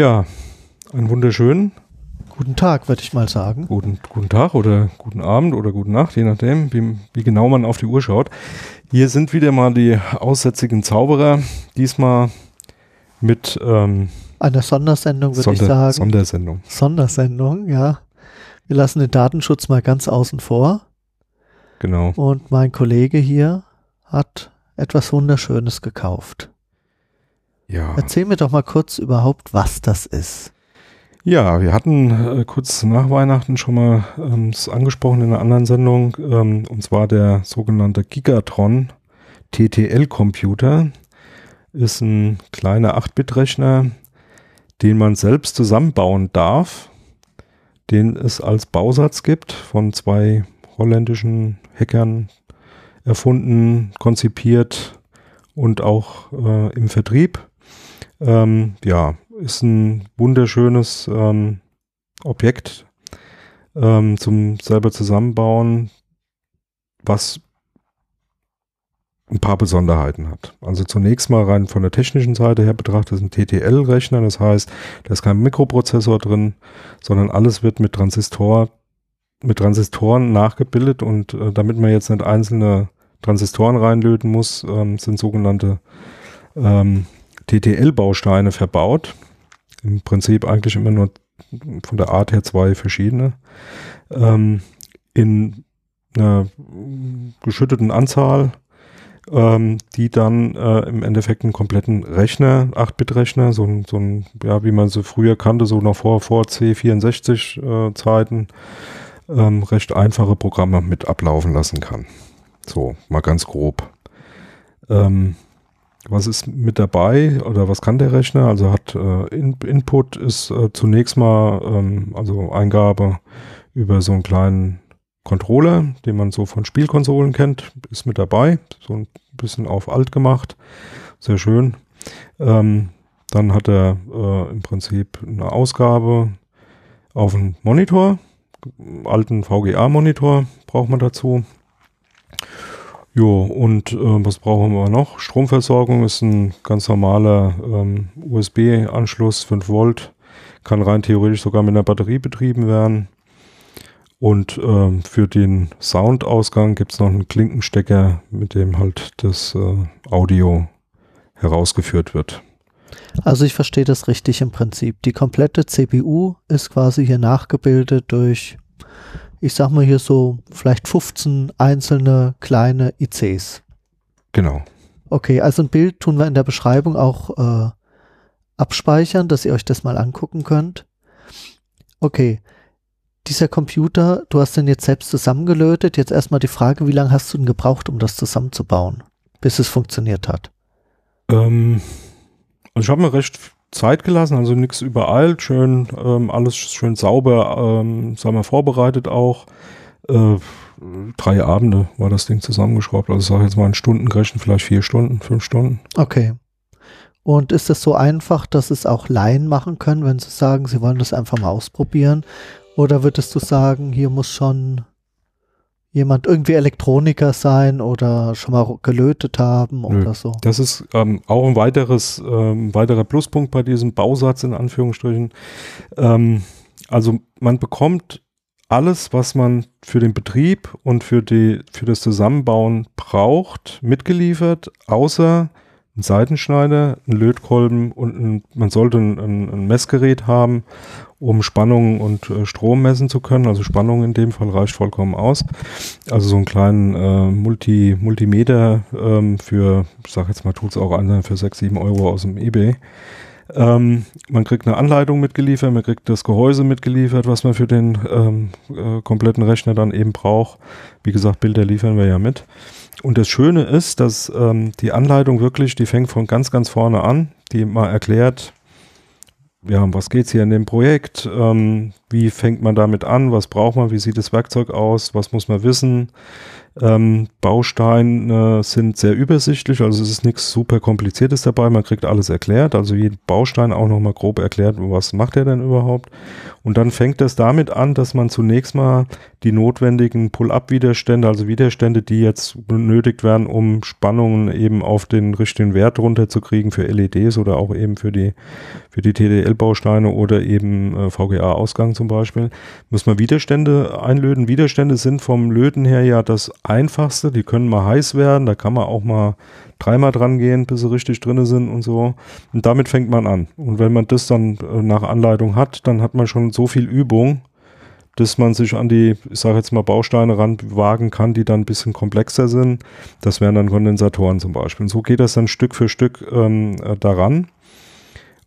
Ja, einen wunderschönen Guten Tag, würde ich mal sagen. guten, guten Tag oder guten Abend oder gute Nacht, je nachdem, wie, wie genau man auf die Uhr schaut. Hier sind wieder mal die aussätzigen Zauberer, diesmal mit ähm, Eine Sondersendung, würde ich Sonder, sagen. Sondersendung. Sondersendung, ja. Wir lassen den Datenschutz mal ganz außen vor. Genau. Und mein Kollege hier hat etwas Wunderschönes gekauft. Ja. Erzähl mir doch mal kurz überhaupt, was das ist. Ja, wir hatten äh, kurz nach Weihnachten schon mal ähm, es angesprochen in einer anderen Sendung, ähm, und zwar der sogenannte Gigatron TTL-Computer. Ist ein kleiner 8-Bit-Rechner, den man selbst zusammenbauen darf, den es als Bausatz gibt, von zwei holländischen Hackern erfunden, konzipiert und auch äh, im Vertrieb. Ähm, ja, ist ein wunderschönes ähm, Objekt ähm, zum selber zusammenbauen, was ein paar Besonderheiten hat. Also zunächst mal rein von der technischen Seite her betrachtet ist ein TTL-Rechner, das heißt, da ist kein Mikroprozessor drin, sondern alles wird mit Transistor, mit Transistoren nachgebildet und äh, damit man jetzt nicht einzelne Transistoren reinlöten muss, ähm, sind sogenannte ähm, TTL-Bausteine verbaut. Im Prinzip eigentlich immer nur von der Art her zwei verschiedene. Ähm, in einer geschütteten Anzahl, ähm, die dann äh, im Endeffekt einen kompletten Rechner, 8-Bit-Rechner, so ein, so ein, ja, wie man sie früher kannte, so noch vor, vor C64-Zeiten, ähm, recht einfache Programme mit ablaufen lassen kann. So, mal ganz grob. Ähm, was ist mit dabei oder was kann der Rechner? Also hat äh, In Input ist äh, zunächst mal ähm, also Eingabe über so einen kleinen Controller, den man so von Spielkonsolen kennt, ist mit dabei. So ein bisschen auf alt gemacht. Sehr schön. Ähm, dann hat er äh, im Prinzip eine Ausgabe auf einen Monitor. Alten VGA-Monitor braucht man dazu. Jo, und äh, was brauchen wir noch? Stromversorgung ist ein ganz normaler ähm, USB-Anschluss, 5 Volt, kann rein theoretisch sogar mit einer Batterie betrieben werden. Und ähm, für den Soundausgang gibt es noch einen Klinkenstecker, mit dem halt das äh, Audio herausgeführt wird. Also ich verstehe das richtig im Prinzip. Die komplette CPU ist quasi hier nachgebildet durch, ich sag mal hier so, vielleicht 15 einzelne kleine ICs. Genau. Okay, also ein Bild tun wir in der Beschreibung auch äh, abspeichern, dass ihr euch das mal angucken könnt. Okay, dieser Computer, du hast den jetzt selbst zusammengelötet. Jetzt erstmal die Frage, wie lange hast du denn gebraucht, um das zusammenzubauen, bis es funktioniert hat? Ähm, also ich habe mir recht Zeit gelassen, also nichts übereilt, schön, ähm, alles schön sauber, ähm, sagen wir, vorbereitet auch. Äh, drei Abende war das Ding zusammengeschraubt. Also ich sage jetzt mal in Stunden gerechnet, vielleicht vier Stunden, fünf Stunden. Okay. Und ist das so einfach, dass es auch Laien machen können, wenn sie sagen, sie wollen das einfach mal ausprobieren? Oder würdest du sagen, hier muss schon jemand irgendwie Elektroniker sein oder schon mal gelötet haben Nö. oder so? Das ist ähm, auch ein weiteres, ähm, weiterer Pluspunkt bei diesem Bausatz in Anführungsstrichen. Ähm, also man bekommt alles, was man für den Betrieb und für, die, für das Zusammenbauen braucht, mitgeliefert, außer ein Seitenschneider, ein Lötkolben und ein, man sollte ein, ein, ein Messgerät haben, um Spannung und äh, Strom messen zu können. Also Spannung in dem Fall reicht vollkommen aus. Also so einen kleinen äh, Multi, Multimeter ähm, für, ich sag jetzt mal, tut's auch an, für 6, 7 Euro aus dem Ebay. Ähm, man kriegt eine Anleitung mitgeliefert, man kriegt das Gehäuse mitgeliefert, was man für den ähm, äh, kompletten Rechner dann eben braucht. Wie gesagt, Bilder liefern wir ja mit. Und das Schöne ist, dass ähm, die Anleitung wirklich, die fängt von ganz, ganz vorne an, die mal erklärt, ja, um was geht's hier in dem Projekt, ähm, Wie fängt man damit an? Was braucht man? Wie sieht das Werkzeug aus? Was muss man wissen? Ähm, Bausteine sind sehr übersichtlich, also es ist nichts super kompliziertes dabei, man kriegt alles erklärt, also jeden Baustein auch nochmal grob erklärt, was macht er denn überhaupt. Und dann fängt es damit an, dass man zunächst mal die notwendigen Pull-up-Widerstände, also Widerstände, die jetzt benötigt werden, um Spannungen eben auf den richtigen Wert runterzukriegen für LEDs oder auch eben für die, für die TDL-Bausteine oder eben äh, VGA-Ausgang zum Beispiel, muss man Widerstände einlöten. Widerstände sind vom Löten her ja das einfachste, die können mal heiß werden, da kann man auch mal dreimal dran gehen, bis sie richtig drinne sind und so. Und damit fängt man an. Und wenn man das dann äh, nach Anleitung hat, dann hat man schon so viel Übung, dass man sich an die, ich sage jetzt mal, Bausteine ranwagen kann, die dann ein bisschen komplexer sind. Das wären dann Kondensatoren zum Beispiel. Und so geht das dann Stück für Stück ähm, äh, daran.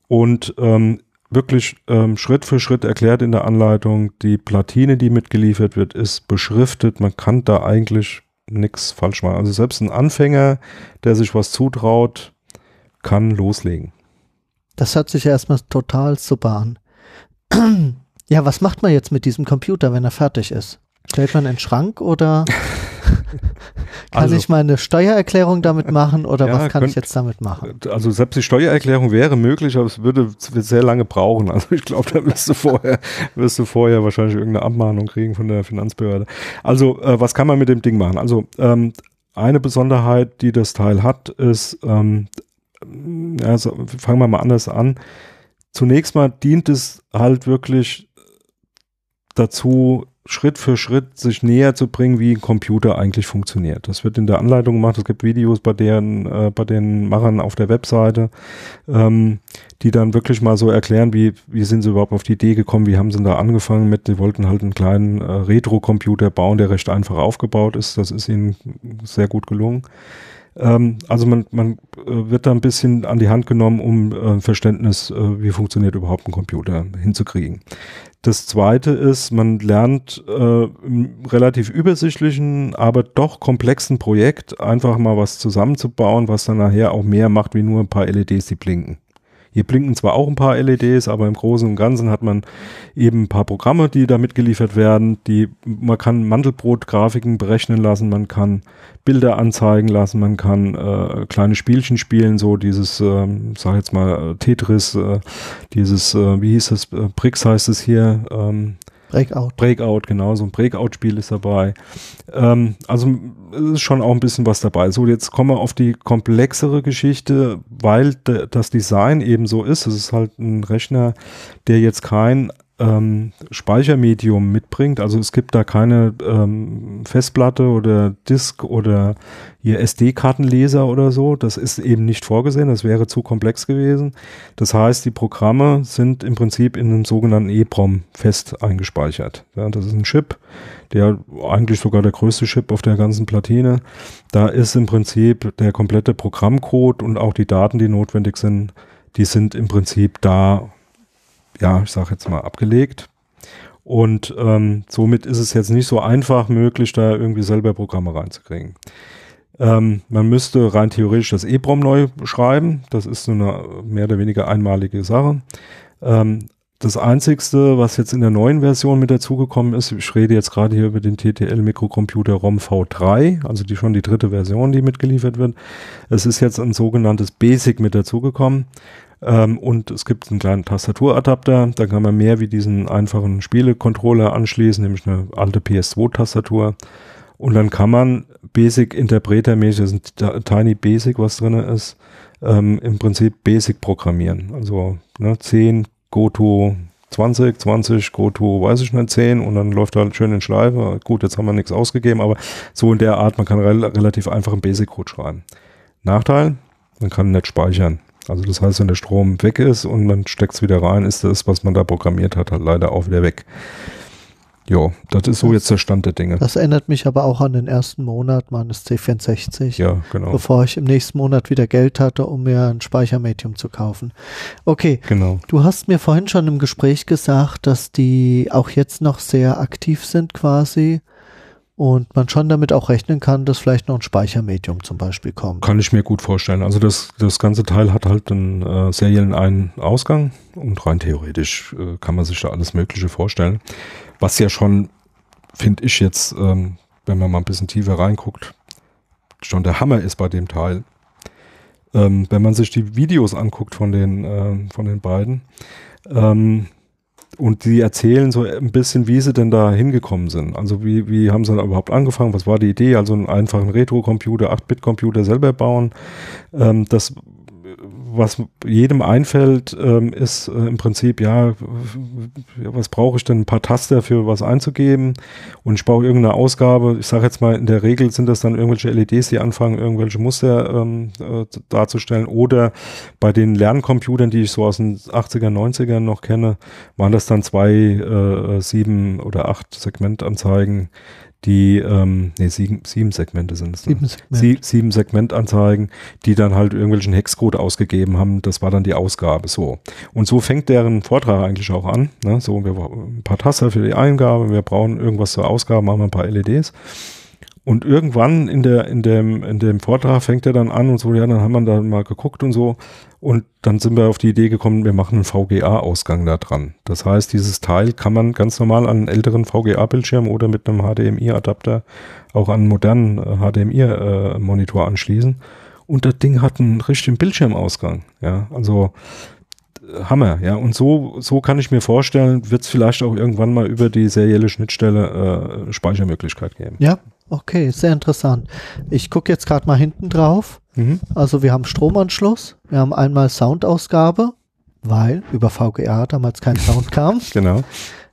Und ähm, wirklich ähm, Schritt für Schritt erklärt in der Anleitung, die Platine, die mitgeliefert wird, ist beschriftet. Man kann da eigentlich nichts falsch machen. Also selbst ein Anfänger, der sich was zutraut, kann loslegen. Das hört sich erstmal total super an. Ja, was macht man jetzt mit diesem Computer, wenn er fertig ist? Stellt man in den Schrank oder kann also, ich meine Steuererklärung damit machen oder ja, was kann könnt, ich jetzt damit machen? Also selbst die Steuererklärung wäre möglich, aber es würde sehr lange brauchen. Also ich glaube, da wirst du vorher, wirst du vorher wahrscheinlich irgendeine Abmahnung kriegen von der Finanzbehörde. Also äh, was kann man mit dem Ding machen? Also ähm, eine Besonderheit, die das Teil hat, ist, ähm, also fangen wir mal anders an. Zunächst mal dient es halt wirklich dazu, Schritt für Schritt sich näher zu bringen, wie ein Computer eigentlich funktioniert. Das wird in der Anleitung gemacht. Es gibt Videos bei deren, äh, bei den Machern auf der Webseite, ähm, die dann wirklich mal so erklären, wie, wie sind sie überhaupt auf die Idee gekommen, wie haben sie da angefangen mit, sie wollten halt einen kleinen äh, Retro-Computer bauen, der recht einfach aufgebaut ist. Das ist ihnen sehr gut gelungen. Ähm, also man, man äh, wird da ein bisschen an die Hand genommen, um äh, Verständnis, äh, wie funktioniert überhaupt ein Computer hinzukriegen. Das zweite ist, man lernt äh, im relativ übersichtlichen, aber doch komplexen Projekt einfach mal was zusammenzubauen, was dann nachher auch mehr macht wie nur ein paar LEDs, die blinken. Hier blinken zwar auch ein paar LEDs, aber im Großen und Ganzen hat man eben ein paar Programme, die da mitgeliefert werden. Die, man kann Mandelbrot-Grafiken berechnen lassen, man kann Bilder anzeigen lassen, man kann äh, kleine Spielchen spielen, so dieses, äh, sag jetzt mal, Tetris, äh, dieses, äh, wie hieß das, äh, Bricks heißt es hier, ähm, Breakout. Breakout, genau, so ein Breakout-Spiel ist dabei. Ähm, also ist schon auch ein bisschen was dabei. So, jetzt kommen wir auf die komplexere Geschichte, weil das Design eben so ist. Es ist halt ein Rechner, der jetzt kein ähm, Speichermedium mitbringt. Also es gibt da keine ähm, Festplatte oder Disk oder hier SD-Kartenleser oder so. Das ist eben nicht vorgesehen. Das wäre zu komplex gewesen. Das heißt, die Programme sind im Prinzip in einem sogenannten EEPROM fest eingespeichert. Ja, das ist ein Chip, der eigentlich sogar der größte Chip auf der ganzen Platine. Da ist im Prinzip der komplette Programmcode und auch die Daten, die notwendig sind, die sind im Prinzip da ja, ich sage jetzt mal, abgelegt. Und ähm, somit ist es jetzt nicht so einfach möglich, da irgendwie selber Programme reinzukriegen. Ähm, man müsste rein theoretisch das EEPROM neu schreiben. Das ist so eine mehr oder weniger einmalige Sache. Ähm, das einzigste, was jetzt in der neuen Version mit dazugekommen ist, ich rede jetzt gerade hier über den TTL Mikrocomputer ROM V3, also die schon die dritte Version, die mitgeliefert wird. Es ist jetzt ein sogenanntes Basic mit dazugekommen. Ähm, und es gibt einen kleinen Tastaturadapter, da kann man mehr wie diesen einfachen Spielecontroller anschließen, nämlich eine alte PS2-Tastatur. Und dann kann man Basic Interpreter-mäßig, das ist ein Tiny Basic, was drin ist, ähm, im Prinzip Basic programmieren. Also ne, 10, GoTo 20, 20, GoTo weiß ich nicht, 10 und dann läuft halt schön in Schleife. Gut, jetzt haben wir nichts ausgegeben, aber so in der Art, man kann re relativ einfach einen Basic-Code schreiben. Nachteil, man kann nicht speichern. Also das heißt, wenn der Strom weg ist und man steckt es wieder rein, ist das, was man da programmiert hat, halt leider auch wieder weg. Ja, das ist so jetzt der Stand der Dinge. Das erinnert mich aber auch an den ersten Monat meines C64. Ja, genau. Bevor ich im nächsten Monat wieder Geld hatte, um mir ein Speichermedium zu kaufen. Okay. Genau. Du hast mir vorhin schon im Gespräch gesagt, dass die auch jetzt noch sehr aktiv sind quasi und man schon damit auch rechnen kann, dass vielleicht noch ein Speichermedium zum Beispiel kommt. Kann ich mir gut vorstellen. Also das, das ganze Teil hat halt einen äh, seriellen einen Ausgang und rein theoretisch äh, kann man sich da alles Mögliche vorstellen. Was ja schon, finde ich jetzt, ähm, wenn man mal ein bisschen tiefer reinguckt, schon der Hammer ist bei dem Teil. Ähm, wenn man sich die Videos anguckt von den, äh, von den beiden, ähm, und die erzählen so ein bisschen, wie sie denn da hingekommen sind. Also wie, wie haben sie da überhaupt angefangen? Was war die Idee? Also einen einfachen Retro-Computer, 8-Bit-Computer selber bauen. Ähm, das was jedem einfällt, ähm, ist äh, im Prinzip, ja, was brauche ich denn? Ein paar Taster für was einzugeben und ich brauche irgendeine Ausgabe. Ich sage jetzt mal, in der Regel sind das dann irgendwelche LEDs, die anfangen, irgendwelche Muster ähm, äh, darzustellen. Oder bei den Lerncomputern, die ich so aus den 80er, 90ern noch kenne, waren das dann zwei, äh, sieben oder acht Segmentanzeigen, die, ähm, nee, sieben, sieben Segmente sind es. Ne? Sieben, Segment. Sie, sieben Segmentanzeigen, die dann halt irgendwelchen Hexcode ausgegeben haben. Das war dann die Ausgabe. So. Und so fängt deren Vortrag eigentlich auch an. Ne? So, wir brauchen ein paar Taster für die Eingabe, wir brauchen irgendwas zur Ausgabe, machen wir ein paar LEDs. Und irgendwann in der, in dem, in dem Vortrag fängt er dann an und so, ja, dann haben wir da mal geguckt und so. Und dann sind wir auf die Idee gekommen, wir machen einen VGA-Ausgang da dran. Das heißt, dieses Teil kann man ganz normal an einen älteren VGA-Bildschirm oder mit einem HDMI-Adapter auch an einen modernen HDMI-Monitor äh, anschließen. Und das Ding hat einen richtigen Bildschirmausgang. Ja, also Hammer, ja. Und so, so kann ich mir vorstellen, wird es vielleicht auch irgendwann mal über die serielle Schnittstelle äh, Speichermöglichkeit geben. Ja, Okay, sehr interessant. Ich gucke jetzt gerade mal hinten drauf. Mhm. Also wir haben Stromanschluss, wir haben einmal Soundausgabe, weil über VGA damals kein Sound kam. Genau.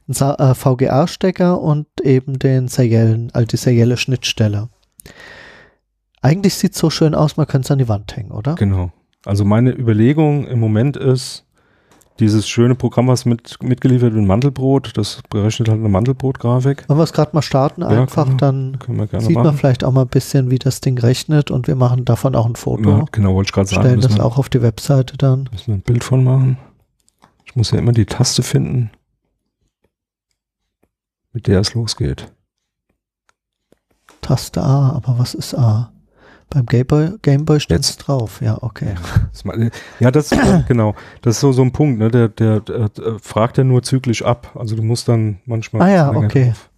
Ein äh, VGA-Stecker und eben den seriellen, also die serielle Schnittstelle. Eigentlich sieht es so schön aus, man könnte es an die Wand hängen, oder? Genau. Also meine Überlegung im Moment ist, dieses schöne Programm, was mit, mitgeliefert wird, Mandelbrot, das berechnet halt eine Mandelbrot-Grafik. Wollen wir es gerade mal starten einfach, ja, dann sieht machen. man vielleicht auch mal ein bisschen, wie das Ding rechnet und wir machen davon auch ein Foto. Ja, genau, wollte ich gerade sagen. Stellen das wir, auch auf die Webseite dann. Müssen wir ein Bild von machen. Ich muss ja immer die Taste finden, mit der es losgeht. Taste A, aber was ist A? Beim Gameboy, Gameboy steht es drauf, ja, okay. Ja, das genau. Das ist so, so ein Punkt, ne? Der, der, der, fragt ja nur zyklisch ab. Also du musst dann manchmal. Ah ja, okay. Drauf.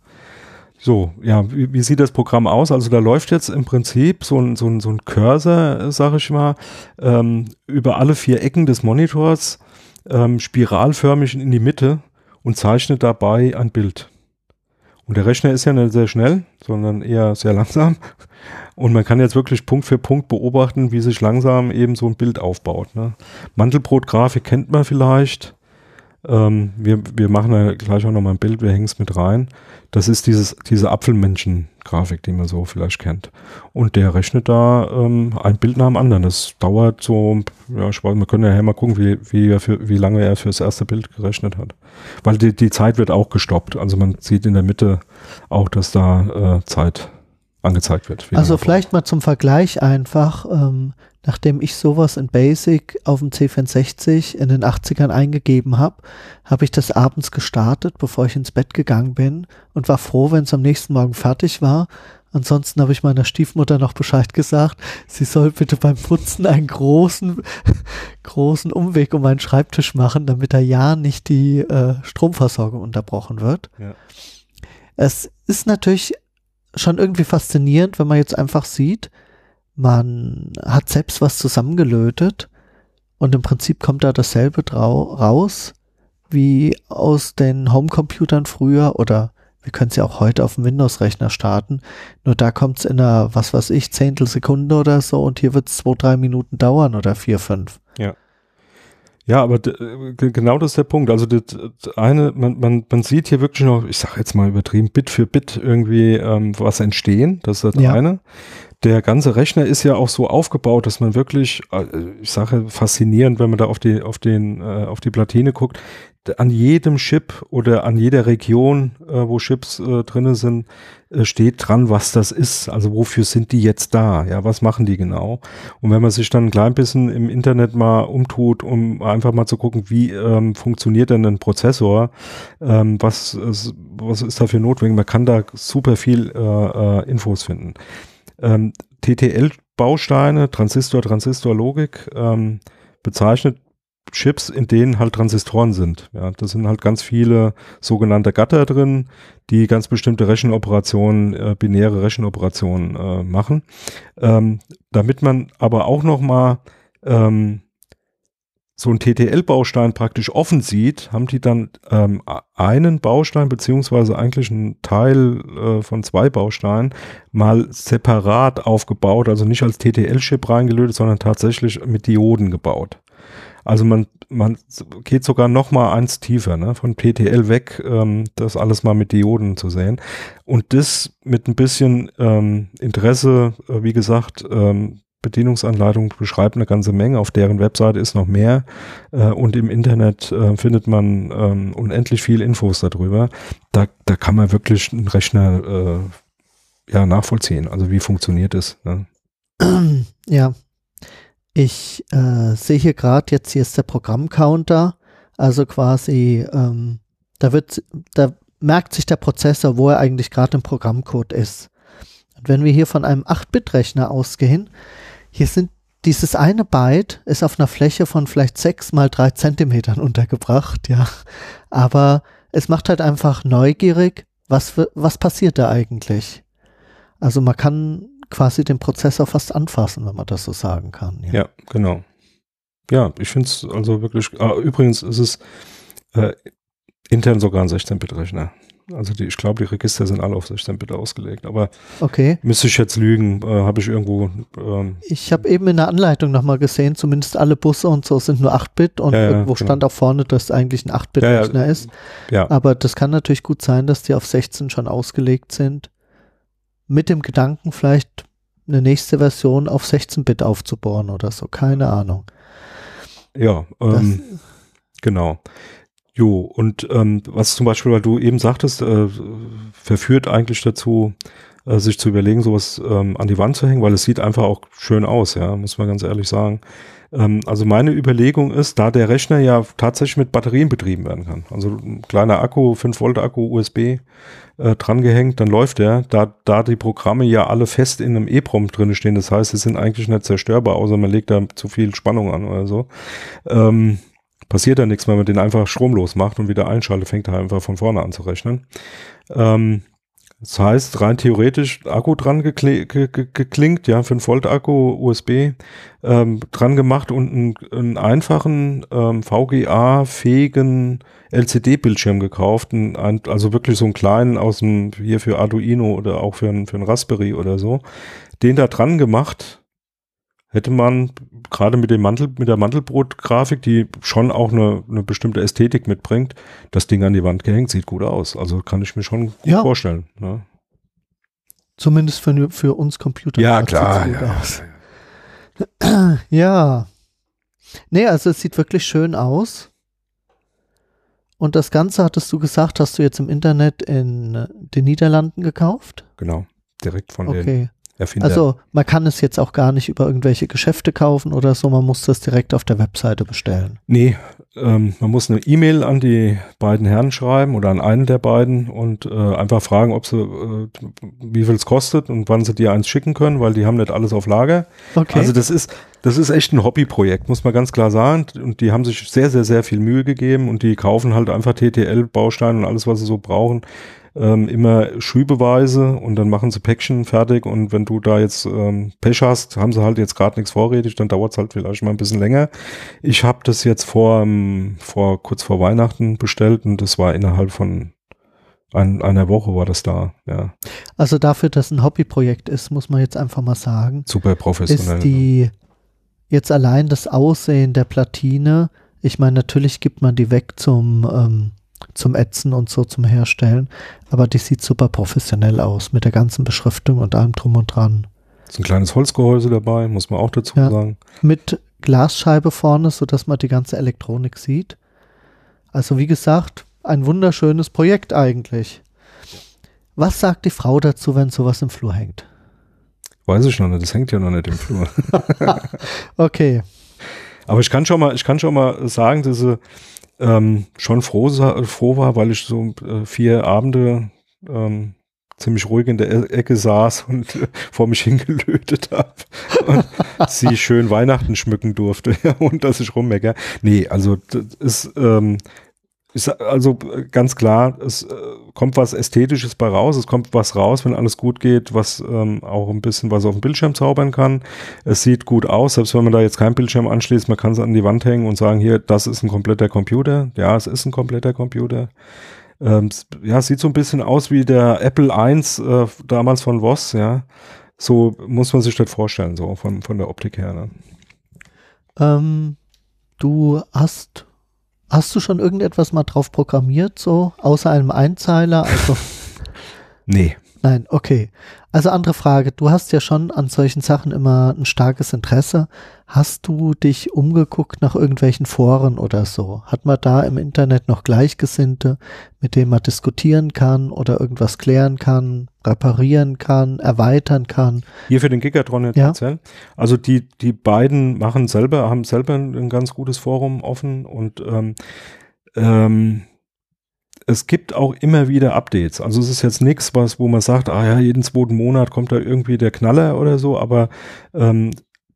So, ja, wie, wie, sieht das Programm aus? Also da läuft jetzt im Prinzip so ein, so ein, so ein Cursor, sag ich mal, ähm, über alle vier Ecken des Monitors ähm, spiralförmig in die Mitte und zeichnet dabei ein Bild. Und der Rechner ist ja nicht sehr schnell, sondern eher sehr langsam. Und man kann jetzt wirklich Punkt für Punkt beobachten, wie sich langsam eben so ein Bild aufbaut. Ne? Mandelbrot-Grafik kennt man vielleicht. Ähm, wir, wir machen ja gleich auch nochmal ein Bild, wir hängen es mit rein. Das ist dieses, diese Apfelmännchen-Grafik, die man so vielleicht kennt. Und der rechnet da ähm, ein Bild nach dem anderen. Das dauert so, ja, ich weiß, wir können ja mal gucken, wie, wie, er für, wie lange er für das erste Bild gerechnet hat. Weil die, die Zeit wird auch gestoppt. Also man sieht in der Mitte auch, dass da äh, Zeit angezeigt wird. Also vielleicht mal zum Vergleich einfach, ähm, nachdem ich sowas in Basic auf dem C64 in den 80ern eingegeben habe, habe ich das abends gestartet, bevor ich ins Bett gegangen bin und war froh, wenn es am nächsten Morgen fertig war. Ansonsten habe ich meiner Stiefmutter noch Bescheid gesagt, sie soll bitte beim Putzen einen großen, großen Umweg um meinen Schreibtisch machen, damit da ja nicht die äh, Stromversorgung unterbrochen wird. Ja. Es ist natürlich schon irgendwie faszinierend, wenn man jetzt einfach sieht, man hat selbst was zusammengelötet und im Prinzip kommt da dasselbe raus wie aus den Homecomputern früher oder wir können es ja auch heute auf dem Windows-Rechner starten. Nur da kommt es in einer, was weiß ich, Zehntelsekunde oder so und hier wird es zwei, drei Minuten dauern oder vier, fünf. Ja. Ja, aber genau das ist der Punkt. Also das eine, man, man, man sieht hier wirklich noch, ich sage jetzt mal übertrieben, Bit für Bit irgendwie ähm, was entstehen. Das ist das ja. eine. Der ganze Rechner ist ja auch so aufgebaut, dass man wirklich, äh, ich sage faszinierend, wenn man da auf die auf den äh, auf die Platine guckt, an jedem Chip oder an jeder Region, äh, wo Chips äh, drinne sind, äh, steht dran, was das ist. Also wofür sind die jetzt da? Ja, was machen die genau? Und wenn man sich dann ein klein bisschen im Internet mal umtut, um einfach mal zu gucken, wie ähm, funktioniert denn ein Prozessor, ähm, was, ist, was ist dafür notwendig? Man kann da super viel äh, äh, Infos finden. Ähm, TTL-Bausteine, Transistor, Transistor-Logik, ähm, bezeichnet Chips, in denen halt Transistoren sind. Ja, da sind halt ganz viele sogenannte Gatter drin, die ganz bestimmte Rechenoperationen, äh, binäre Rechenoperationen äh, machen. Ähm, damit man aber auch noch mal ähm, so ein TTL-Baustein praktisch offen sieht, haben die dann ähm, einen Baustein beziehungsweise eigentlich einen Teil äh, von zwei Bausteinen mal separat aufgebaut, also nicht als TTL-Chip reingelötet, sondern tatsächlich mit Dioden gebaut. Also man, man geht sogar noch mal eins tiefer, ne? von PTL weg, ähm, das alles mal mit Dioden zu sehen. Und das mit ein bisschen ähm, Interesse, äh, wie gesagt, ähm, Bedienungsanleitung beschreibt eine ganze Menge. Auf deren Webseite ist noch mehr. Äh, und im Internet äh, findet man ähm, unendlich viel Infos darüber. Da, da kann man wirklich einen Rechner äh, ja, nachvollziehen. Also wie funktioniert es? Ne? Ja, ich äh, sehe hier gerade, jetzt hier ist der Programmcounter, also quasi, ähm, da wird, da merkt sich der Prozessor, wo er eigentlich gerade im Programmcode ist. Und wenn wir hier von einem 8-Bit-Rechner ausgehen, hier sind dieses eine Byte ist auf einer Fläche von vielleicht 6 mal 3 Zentimetern untergebracht, ja. Aber es macht halt einfach neugierig, was, was passiert da eigentlich? Also man kann quasi den Prozessor fast anfassen, wenn man das so sagen kann. Ja, ja genau. Ja, ich finde es also wirklich, ah, übrigens ist es äh, intern sogar ein 16-Bit-Rechner. Also die, ich glaube, die Register sind alle auf 16-Bit ausgelegt. Aber okay. müsste ich jetzt lügen, äh, habe ich irgendwo. Ähm, ich habe eben in der Anleitung nochmal gesehen, zumindest alle Busse und so sind nur 8-Bit und ja, irgendwo genau. stand auch vorne, dass eigentlich ein 8-Bit-Rechner ja, ja. ist. Ja. Aber das kann natürlich gut sein, dass die auf 16 schon ausgelegt sind mit dem Gedanken, vielleicht eine nächste Version auf 16-Bit aufzubauen oder so. Keine Ahnung. Ja, ähm, genau. Jo, und ähm, was zum Beispiel, weil du eben sagtest, äh, verführt eigentlich dazu, äh, sich zu überlegen, sowas ähm, an die Wand zu hängen, weil es sieht einfach auch schön aus, ja, muss man ganz ehrlich sagen. Ähm, also meine Überlegung ist, da der Rechner ja tatsächlich mit Batterien betrieben werden kann, also ein kleiner Akku, 5 Volt Akku, USB äh, drangehängt, dann läuft der, da, da die Programme ja alle fest in einem EEPROM drin stehen, das heißt, sie sind eigentlich nicht zerstörbar, außer man legt da zu viel Spannung an oder so. Ähm, passiert da nichts, wenn man den einfach stromlos macht und wieder einschaltet, fängt er einfach von vorne an zu rechnen. Ähm, das heißt, rein theoretisch Akku dran gekl ge ge geklingt, ja, 5 Volt Akku, USB ähm, dran gemacht und einen, einen einfachen ähm, VGA-fähigen LCD-Bildschirm gekauft, ein, also wirklich so einen kleinen aus dem, hier für Arduino oder auch für ein, für ein Raspberry oder so, den da dran gemacht, hätte man gerade mit dem Mantel, mit der Mantelbrot-Grafik, die schon auch eine, eine bestimmte Ästhetik mitbringt, das Ding an die Wand gehängt, sieht gut aus. Also kann ich mir schon gut ja. vorstellen. Ne? Zumindest für, für uns Computer. Ja, klar. Ja. ja. Nee, also es sieht wirklich schön aus. Und das Ganze, hattest du gesagt, hast du jetzt im Internet in den Niederlanden gekauft? Genau, direkt von okay. Erfinder. Also man kann es jetzt auch gar nicht über irgendwelche Geschäfte kaufen oder so, man muss das direkt auf der Webseite bestellen. Nee, ähm, man muss eine E-Mail an die beiden Herren schreiben oder an einen der beiden und äh, einfach fragen, ob sie, äh, wie viel es kostet und wann sie dir eins schicken können, weil die haben nicht alles auf Lager. Okay. Also das ist, das ist echt ein Hobbyprojekt, muss man ganz klar sagen. Und die haben sich sehr, sehr, sehr viel Mühe gegeben und die kaufen halt einfach TTL-Bausteine und alles, was sie so brauchen ähm, immer schübeweise und dann machen sie Päckchen fertig und wenn du da jetzt ähm, Pech hast, haben sie halt jetzt gerade nichts vorrätig, dann dauert es halt vielleicht mal ein bisschen länger. Ich habe das jetzt vor, ähm, vor kurz vor Weihnachten bestellt und das war innerhalb von ein, einer Woche war das da, ja. Also dafür, dass ein Hobbyprojekt ist, muss man jetzt einfach mal sagen. Super professionell. Ist die jetzt allein das Aussehen der Platine, ich meine, natürlich gibt man die weg zum ähm, zum Ätzen und so zum Herstellen. Aber die sieht super professionell aus mit der ganzen Beschriftung und allem drum und dran. Ist ein kleines Holzgehäuse dabei, muss man auch dazu ja, sagen. Mit Glasscheibe vorne, sodass man die ganze Elektronik sieht. Also wie gesagt, ein wunderschönes Projekt eigentlich. Was sagt die Frau dazu, wenn sowas im Flur hängt? Weiß ich noch nicht, das hängt ja noch nicht im Flur. okay. Aber ich kann schon mal, ich kann schon mal sagen, dass sie ähm, schon froh, froh war, weil ich so äh, vier Abende ähm, ziemlich ruhig in der e Ecke saß und äh, vor mich hingelötet habe und sie schön Weihnachten schmücken durfte und dass ich rummecker. Nee, also das ist, ähm, also ganz klar, es äh, kommt was Ästhetisches bei raus, es kommt was raus, wenn alles gut geht, was ähm, auch ein bisschen was auf dem Bildschirm zaubern kann. Es sieht gut aus, selbst wenn man da jetzt kein Bildschirm anschließt, man kann es an die Wand hängen und sagen, hier, das ist ein kompletter Computer. Ja, es ist ein kompletter Computer. Ähm, ja, sieht so ein bisschen aus wie der Apple I äh, damals von Voss, ja. So muss man sich das vorstellen, so von, von der Optik her. Ne? Ähm, du hast Hast du schon irgendetwas mal drauf programmiert, so außer einem Einzeiler? Also nee. Nein, okay. Also andere Frage. Du hast ja schon an solchen Sachen immer ein starkes Interesse. Hast du dich umgeguckt nach irgendwelchen Foren oder so? Hat man da im Internet noch Gleichgesinnte, mit denen man diskutieren kann oder irgendwas klären kann, reparieren kann, erweitern kann? Hier für den Gigatron jetzt Ja. erzählen. Also die, die beiden machen selber, haben selber ein, ein ganz gutes Forum offen und ähm, ähm, es gibt auch immer wieder Updates. Also es ist jetzt nichts, was, wo man sagt, ah ja, jeden zweiten Monat kommt da irgendwie der Knaller oder so, aber ähm,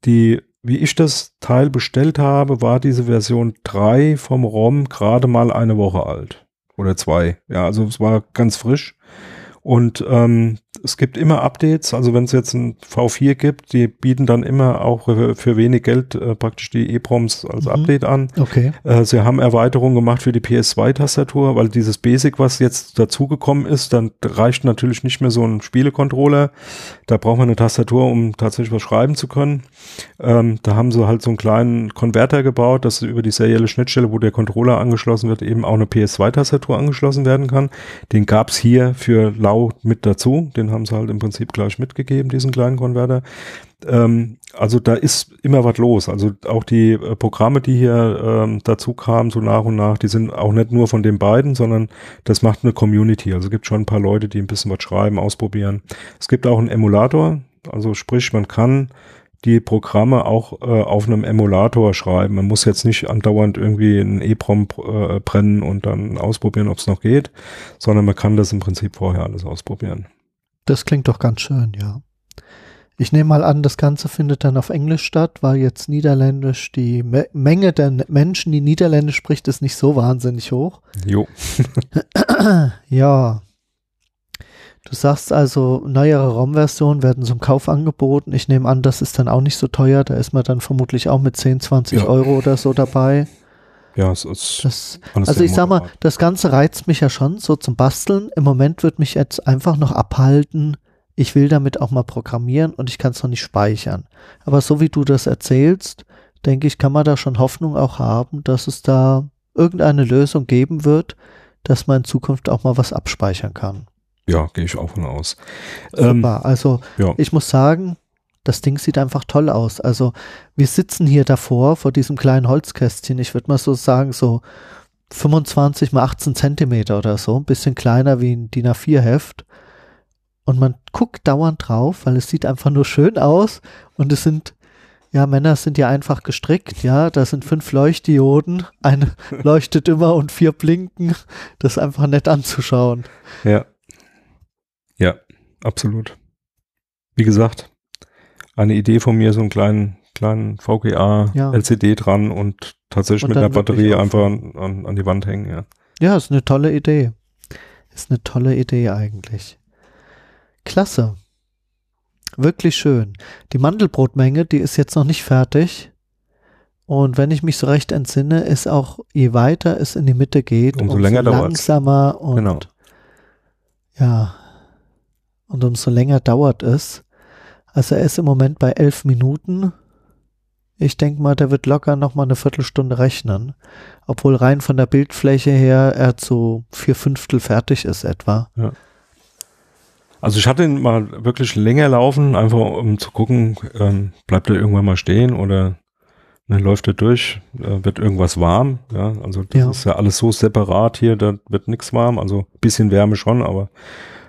die, wie ich das Teil bestellt habe, war diese Version 3 vom ROM gerade mal eine Woche alt. Oder zwei. Ja, also es war ganz frisch. Und ähm, es gibt immer Updates, also wenn es jetzt ein V4 gibt, die bieten dann immer auch für, wenig Geld äh, praktisch die EPROMs als Mhm. Update an. Okay. Äh, sie haben Erweiterungen gemacht für die PS2-Tastatur, weil dieses Basic, was jetzt dazugekommen ist, dann reicht natürlich nicht mehr so ein Spielecontroller. Da braucht man eine Tastatur, um tatsächlich was schreiben zu können. Ähm, da haben sie halt so einen kleinen Konverter gebaut, dass über die serielle Schnittstelle, wo der Controller angeschlossen wird, eben auch eine PS2-Tastatur angeschlossen werden kann. Den gab's hier für Lau mit dazu. Den haben sie halt im Prinzip gleich mitgegeben, diesen kleinen Konverter. Ähm, also da ist immer was los. Also auch die äh, Programme, die hier ähm, dazu kamen, so nach und nach, die sind auch nicht nur von den beiden, sondern das macht eine Community. Also es gibt schon ein paar Leute, die ein bisschen was schreiben, ausprobieren. Es gibt auch einen Emulator, also sprich, man kann die Programme auch äh, auf einem Emulator schreiben. Man muss jetzt nicht andauernd irgendwie ein EEPROM äh, brennen und dann ausprobieren, ob es noch geht, sondern man kann das im Prinzip vorher alles ausprobieren. Das klingt doch ganz schön, ja. Ich nehme mal an, das Ganze findet dann auf Englisch statt, weil jetzt Niederländisch, die Me Menge der Menschen, die Niederländisch spricht, ist nicht so wahnsinnig hoch. Jo. Ja. Du sagst also, neuere ROM-Versionen werden zum Kauf angeboten. Ich nehme an, das ist dann auch nicht so teuer. Da ist man dann vermutlich auch mit 10, 20 Ja. Euro oder so dabei. Ja, es ist Das, also ich sag mal, moderat. das Ganze reizt mich ja schon so zum Basteln. Im Moment wird mich jetzt einfach noch abhalten. Ich will damit auch mal programmieren und ich kann es noch nicht speichern. Aber so wie du das erzählst, denke ich, kann man da schon Hoffnung auch haben, dass es da irgendeine Lösung geben wird, dass man in Zukunft auch mal was abspeichern kann. Ja, gehe ich auch von aus. Ähm, Super. Also ja. ich muss sagen, das Ding sieht einfach toll aus. Also wir sitzen hier davor, vor diesem kleinen Holzkästchen. Ich würde mal so sagen, so 25 mal 18 Zentimeter oder so. Ein bisschen kleiner wie ein DIN A4-Heft. Und man guckt dauernd drauf, weil es sieht einfach nur schön aus. Und es sind, ja, Männer sind ja einfach gestrickt, ja. Da sind fünf Leuchtdioden. Eine leuchtet immer und vier blinken. Das ist einfach nett anzuschauen. Ja. Ja, absolut. Wie gesagt, eine Idee von mir, so einen kleinen, kleinen VGA Ja. LCD dran und tatsächlich Und mit einer Batterie einfach an, an, an die Wand hängen, ja. Ja, ist eine tolle Idee. Ist eine tolle Idee eigentlich. Klasse. Wirklich schön. Die Mandelbrotmenge, die ist jetzt noch nicht fertig. Und wenn ich mich so recht entsinne, ist auch, je weiter es in die Mitte geht, Umso länger dauert's. langsamer und Genau. ja, und umso länger dauert es. Also er ist im Moment bei elf Minuten. Ich denke mal, der wird locker noch mal eine Viertelstunde rechnen. Obwohl rein von der Bildfläche her er zu vier Fünftel fertig ist etwa. Also ich hatte ihn mal wirklich länger laufen, einfach um zu gucken, ähm, bleibt er irgendwann mal stehen oder dann läuft er durch, äh, wird irgendwas warm, ja, also das Ja. ist ja alles so separat hier, da wird nichts warm, also bisschen Wärme schon, aber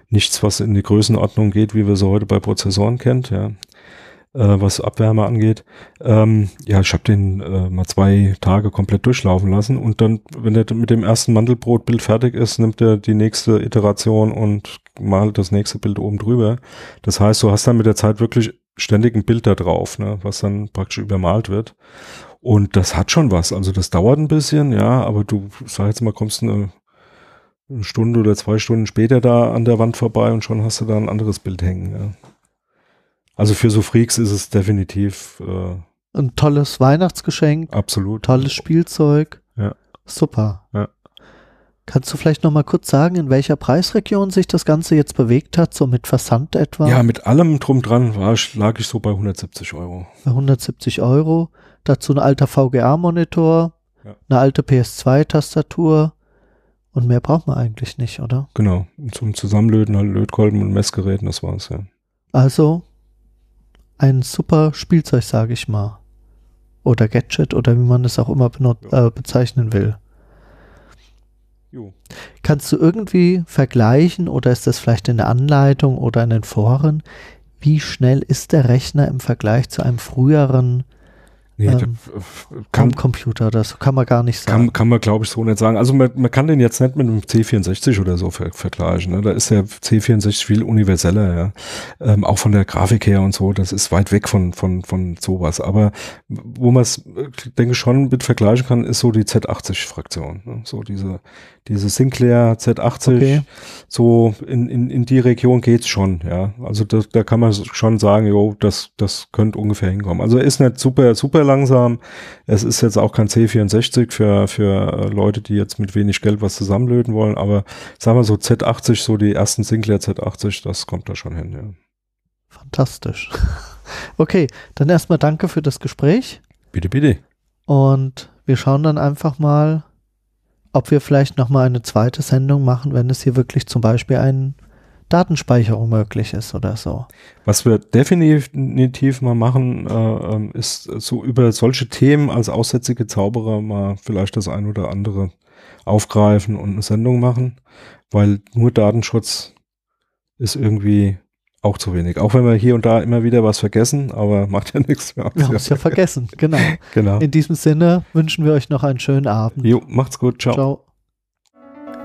nichts, was in die Größenordnung geht, wie wir sie heute bei Prozessoren kennt, ja, äh, was Abwärme angeht. Ähm, ja, ich habe den äh, mal zwei Tage komplett durchlaufen lassen und dann, wenn er mit dem ersten Mandelbrotbild fertig ist, nimmt er die nächste Iteration und malt das nächste Bild oben drüber. Das heißt, du hast dann mit der Zeit wirklich ständig ein Bild da drauf, ne, was dann praktisch übermalt wird. Und das hat schon was. Also das dauert ein bisschen, ja, aber du, sag jetzt mal, kommst eine, eine Stunde oder zwei Stunden später da an der Wand vorbei und schon hast du da ein anderes Bild hängen. Ja. Also für so Freaks ist es definitiv äh, Ein tolles Weihnachtsgeschenk, absolut. tolles Spielzeug. Ja. Super. Ja. Kannst du vielleicht noch mal kurz sagen, in welcher Preisregion sich das Ganze jetzt bewegt hat, so mit Versand etwa? Ja, mit allem drum dran war lag ich so bei 170 Euro. Für 170 Euro. Dazu ein alter VGA-Monitor, Ja. eine alte PS2-Tastatur und mehr braucht man eigentlich nicht, oder? Genau. Und zum Zusammenlöten halt Lötkolben und Messgeräten, das war's ja. Also ein super Spielzeug, sage ich mal. Oder Gadget oder wie man es auch immer äh, bezeichnen will. Jo. Kannst du irgendwie vergleichen oder ist das vielleicht in der Anleitung oder in den Foren? Wie schnell ist der Rechner im Vergleich zu einem früheren Nee, Ähm, kann, Computer? Das kann man gar nicht sagen. Kann, kann man, glaube ich, so nicht sagen. Also man, man kann den jetzt nicht mit einem C64 oder so ver vergleichen. Ne? Da ist der C64 viel universeller, ja. Ähm, auch von der Grafik her und so. Das ist weit weg von, von, von sowas. Aber wo man es, denke ich, schon mit vergleichen kann, ist so die Z80-Fraktion. Ne? So diese, diese Sinclair Z80. Okay. So in, in, in die Region geht's schon, ja. Also da, da kann man schon sagen, jo, das, das könnte ungefähr hinkommen. Also er ist nicht super, super langsam. Es ist jetzt auch kein C64 für, für äh, Leute, die jetzt mit wenig Geld was zusammenlöten wollen, aber sagen wir so Z80, so die ersten Sinclair Z80, das kommt da schon hin, ja. Fantastisch. Okay, dann erstmal danke für das Gespräch Bitte, bitte. und wir schauen dann einfach mal, ob wir vielleicht nochmal eine zweite Sendung machen, wenn es hier wirklich zum Beispiel eine Datenspeicherung möglich ist oder so. Was wir definitiv mal machen, äh, ähm, ist so über solche Themen als aussätzige Zauberer mal vielleicht das ein oder andere aufgreifen und eine Sendung machen, weil nur Datenschutz ist irgendwie auch zu wenig. Auch wenn wir hier und da immer wieder was vergessen, aber macht ja nichts. Wir Wir haben es ja vergessen, genau. genau. In diesem Sinne wünschen wir euch noch einen schönen Abend. Jo, macht's gut. Ciao. Ciao.